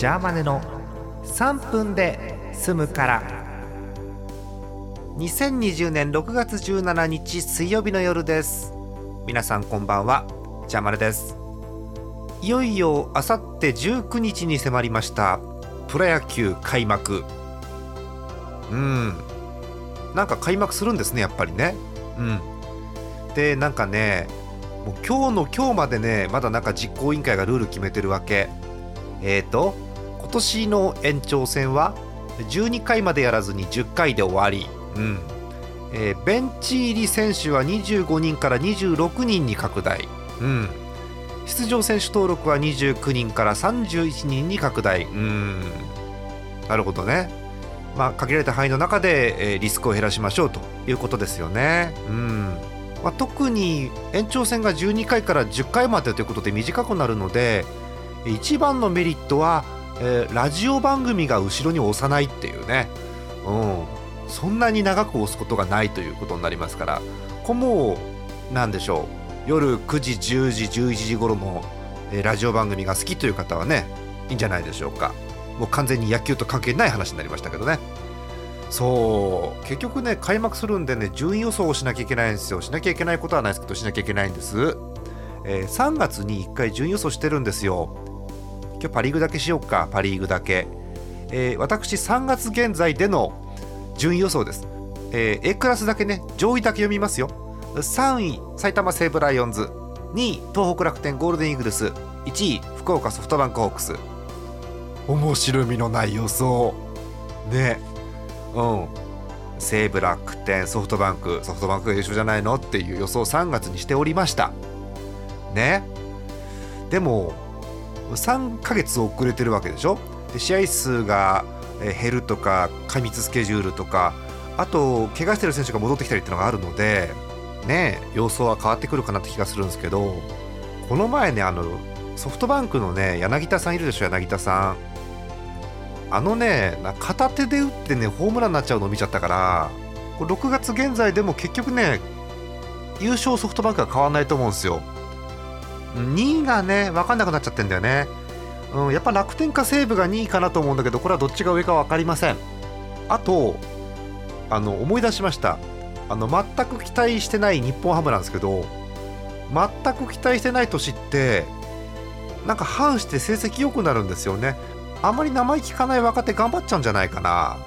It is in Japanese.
ジャーマネの3分で済むから。2020年6月17日水曜日の夜です。皆さんこんばんは。ジャーマネです。いよいよあさって19日に迫りました。プロ野球開幕。うん。なんか開幕するんですねやっぱりね。うん。でなんかねもう今日の今日までねまだなんか実行委員会がルール決めてるわけ。えーと今年の延長戦は12回までやらずに10回で終わり、うん。えーベンチ入り選手は25人から26人に拡大、うん、出場選手登録は29人から31人に拡大、うん、なるほどね、まあ、限られた範囲の中で、えーリスクを減らしましょうということですよね。うん。まあ、特に延長戦が12回から10回までということで短くなるので一番のメリットは、えーラジオ番組が後ろに押さないっていうね、うん、そんなに長く押すことがないということになりますから。これもうなんでしょう。夜9時10時11時頃の、えーラジオ番組が好きという方はねいいんじゃないでしょうか。もう完全に野球と関係ない話になりましたけどね。そう。結局ね開幕するんでね順位予想をしなきゃいけないんですよ。しなきゃいけないことはないですけどしなきゃいけないんです、えー3月に1回順位予想してるんですよ。今日パ・リーグだけしようか。パ・リーグだけ、えー私3月現在での順位予想です、えー A クラスだけね上位だけ読みますよ。3位埼玉西武ライオンズ。2位東北楽天ゴールデンイーグルス。1位福岡ソフトバンクホークス。面白みのない予想。ね。うん。西武楽天ソフトバンク。ソフトバンクが優勝じゃないの？っていう予想を3月にしておりました。ね。でも3ヶ月遅れてるわけでしょ？で試合数が減るとか過密スケジュールとかあと怪我してる選手が戻ってきたりっていうのがあるのでね様相は変わってくるかなって気がするんですけどこの前ねあのソフトバンクのね柳田さんいるでしょ柳田さん。あのね片手で打ってねホームランになっちゃうのを見ちゃったからこれ6月現在でも結局ね優勝ソフトバンクは変わらないと思うんですよ。2位がね分かんなくなっちゃってんだよね。うん、やっぱ楽天か西武が2位かなと思うんだけどこれはどっちが上か分かりません。あとあの思い出しました。あの全く期待してない日本ハムなんですけど全く期待してない年ってなんか反して成績良くなるんですよね。あんまり名前聞かない若手頑張っちゃうんじゃないかな。